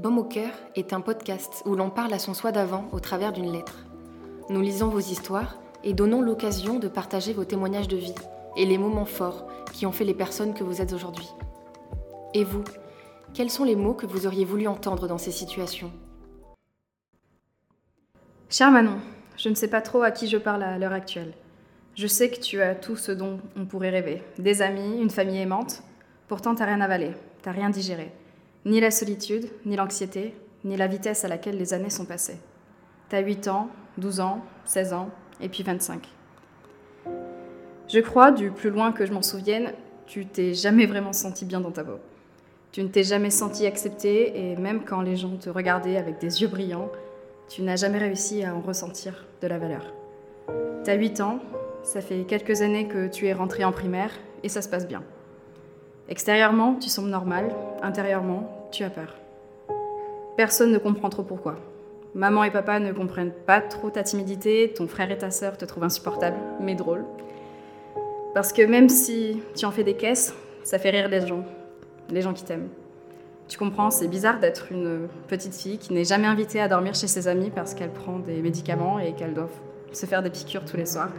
Baume au cœur est un podcast où l'on parle à son soi d'avant au travers d'une lettre. Nous lisons vos histoires et donnons l'occasion de partager vos témoignages de vie et les moments forts qui ont fait les personnes que vous êtes aujourd'hui. Et vous, quels sont les mots que vous auriez voulu entendre dans ces situations? Cher Manon, je ne sais pas trop à qui je parle à l'heure actuelle. Je sais que tu as tout ce dont on pourrait rêver. Des amis, une famille aimante. Pourtant, t'as rien avalé, t'as rien digéré. Ni la solitude, ni l'anxiété, ni la vitesse à laquelle les années sont passées. T'as 8 ans, 12 ans, 16 ans, et puis 25. Je crois, du plus loin que je m'en souvienne, tu t'es jamais vraiment senti bien dans ta peau. Tu ne t'es jamais senti accepté, et même quand les gens te regardaient avec des yeux brillants, tu n'as jamais réussi à en ressentir de la valeur. T'as 8 ans, ça fait quelques années que tu es rentré en primaire, et ça se passe bien. Extérieurement, tu sembles normal, intérieurement, tu as peur. Personne ne comprend trop pourquoi. Maman et papa ne comprennent pas trop ta timidité, ton frère et ta sœur te trouvent insupportable, mais drôle. Parce que même si tu en fais des caisses, ça fait rire les gens, les gens qui t'aiment. Tu comprends, c'est bizarre d'être une petite fille qui n'est jamais invitée à dormir chez ses amis parce qu'elle prend des médicaments et qu'elle doit se faire des piqûres tous les soirs.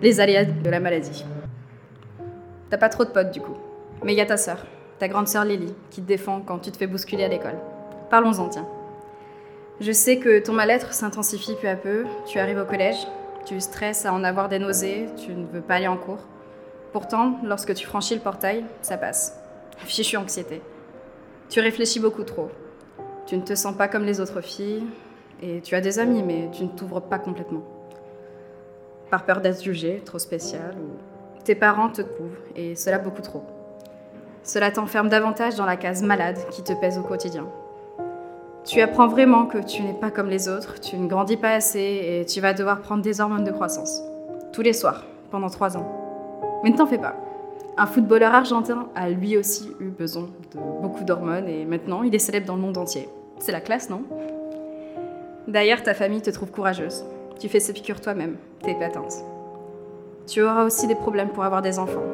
Les aléas de la maladie. T'as pas trop de potes du coup. Mais il y a ta sœur, ta grande sœur Lily, qui te défend quand tu te fais bousculer à l'école. Parlons-en, tiens. Je sais que ton mal-être s'intensifie peu à peu. Tu arrives au collège, tu stresses à en avoir des nausées, tu ne veux pas aller en cours. Pourtant, lorsque tu franchis le portail, ça passe. Fichue anxiété. Tu réfléchis beaucoup trop. Tu ne te sens pas comme les autres filles, et tu as des amis, mais tu ne t'ouvres pas complètement. Par peur d'être jugée, trop spécial, tes parents te couvrent, et cela beaucoup trop. Cela t'enferme davantage dans la case malade qui te pèse au quotidien. Tu apprends vraiment que tu n'es pas comme les autres, tu ne grandis pas assez et tu vas devoir prendre des hormones de croissance. Tous les soirs, pendant trois ans. Mais ne t'en fais pas. Un footballeur argentin a lui aussi eu besoin de beaucoup d'hormones et maintenant il est célèbre dans le monde entier. C'est la classe, non? D'ailleurs, ta famille te trouve courageuse. Tu fais ces piqûres toi-même, t'es épatante. Tu auras aussi des problèmes pour avoir des enfants.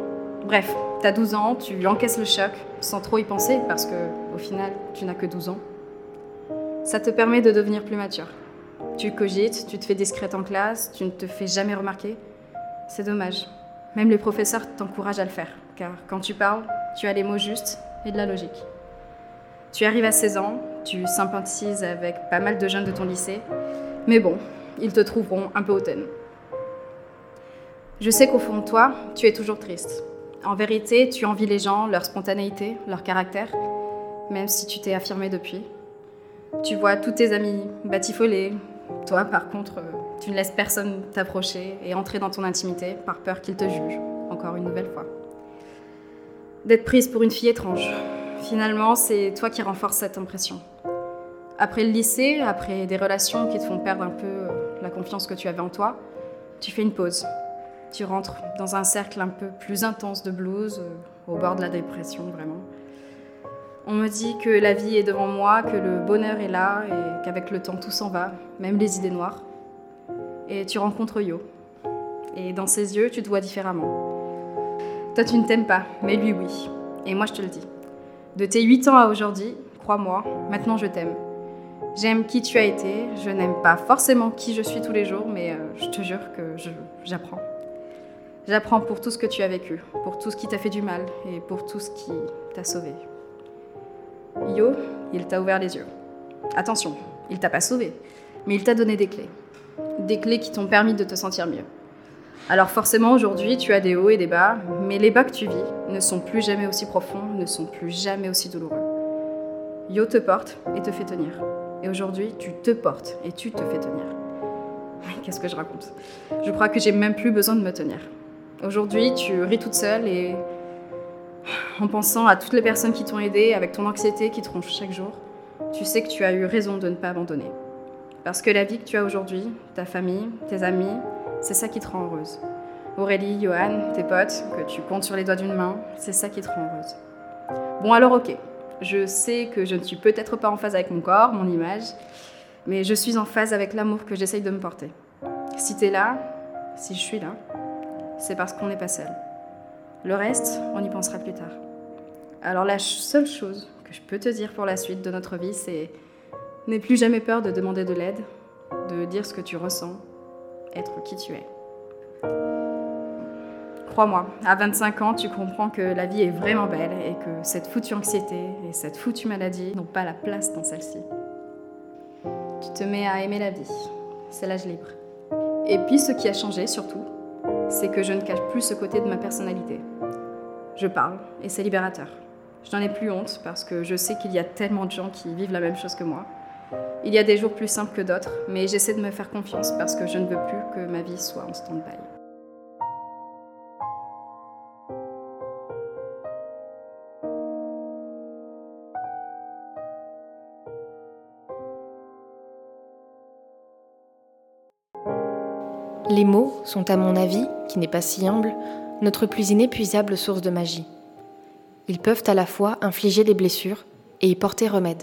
Bref, t'as 12 ans, tu encaisses le choc sans trop y penser parce que, au final, tu n'as que 12 ans. Ça te permet de devenir plus mature. Tu cogites, tu te fais discrète en classe, tu ne te fais jamais remarquer. C'est dommage. Même les professeurs t'encouragent à le faire, car quand tu parles, tu as les mots justes et de la logique. Tu arrives à 16 ans, tu sympathises avec pas mal de jeunes de ton lycée, mais bon, ils te trouveront un peu hautaine. Je sais qu'au fond de toi, tu es toujours triste. En vérité, tu envies les gens, leur spontanéité, leur caractère, même si tu t'es affirmé depuis. Tu vois tous tes amis batifolés. Toi, par contre, euh, tu ne laisses personne t'approcher et entrer dans ton intimité par peur qu'ils te jugent, encore une nouvelle fois. D'être prise pour une fille étrange. Finalement, c'est toi qui renforce cette impression. Après le lycée, après des relations qui te font perdre un peu euh, la confiance que tu avais en toi, tu fais une pause tu rentres dans un cercle un peu plus intense de blues, euh, au bord de la dépression vraiment. On me dit que la vie est devant moi, que le bonheur est là et qu'avec le temps tout s'en va, même les idées noires. Et tu rencontres Yo. Et dans ses yeux, tu te vois différemment. Toi, tu ne t'aimes pas, mais lui, oui. Et moi, je te le dis. De tes 8 ans à aujourd'hui, crois-moi, maintenant je t'aime. J'aime qui tu as été, je n'aime pas forcément qui je suis tous les jours, mais euh, je te jure que j'apprends. J'apprends pour tout ce que tu as vécu, pour tout ce qui t'a fait du mal et pour tout ce qui t'a sauvé. Yo, il t'a ouvert les yeux. Attention, il t'a pas sauvé, mais il t'a donné des clés. Des clés qui t'ont permis de te sentir mieux. Alors forcément, aujourd'hui, tu as des hauts et des bas, mais les bas que tu vis ne sont plus jamais aussi profonds, ne sont plus jamais aussi douloureux. Yo te porte et te fait tenir. Et aujourd'hui, tu te portes et tu te fais tenir. Qu'est-ce que je raconte? Je crois que j'ai même plus besoin de me tenir. Aujourd'hui, tu ris toute seule et en pensant à toutes les personnes qui t'ont aidé, avec ton anxiété qui te ronge chaque jour, tu sais que tu as eu raison de ne pas abandonner. Parce que la vie que tu as aujourd'hui, ta famille, tes amis, c'est ça qui te rend heureuse. Aurélie, Johan, tes potes, que tu comptes sur les doigts d'une main, c'est ça qui te rend heureuse. Bon alors ok, je sais que je ne suis peut-être pas en phase avec mon corps, mon image, mais je suis en phase avec l'amour que j'essaye de me porter. Si tu es là, si je suis là, c'est parce qu'on n'est pas seul. Le reste, on y pensera plus tard. Alors la seule chose que je peux te dire pour la suite de notre vie, c'est n'aie plus jamais peur de demander de l'aide, de dire ce que tu ressens, être qui tu es. Crois-moi, à 25 ans, tu comprends que la vie est vraiment belle et que cette foutue anxiété et cette foutue maladie n'ont pas la place dans celle-ci. Tu te mets à aimer la vie, c'est l'âge libre. Et puis ce qui a changé surtout, c'est que je ne cache plus ce côté de ma personnalité. Je parle et c'est libérateur. Je n'en ai plus honte parce que je sais qu'il y a tellement de gens qui vivent la même chose que moi. Il y a des jours plus simples que d'autres, mais j'essaie de me faire confiance parce que je ne veux plus que ma vie soit en stand-by. Les mots sont, à mon avis, qui n'est pas si humble, notre plus inépuisable source de magie. Ils peuvent à la fois infliger des blessures et y porter remède.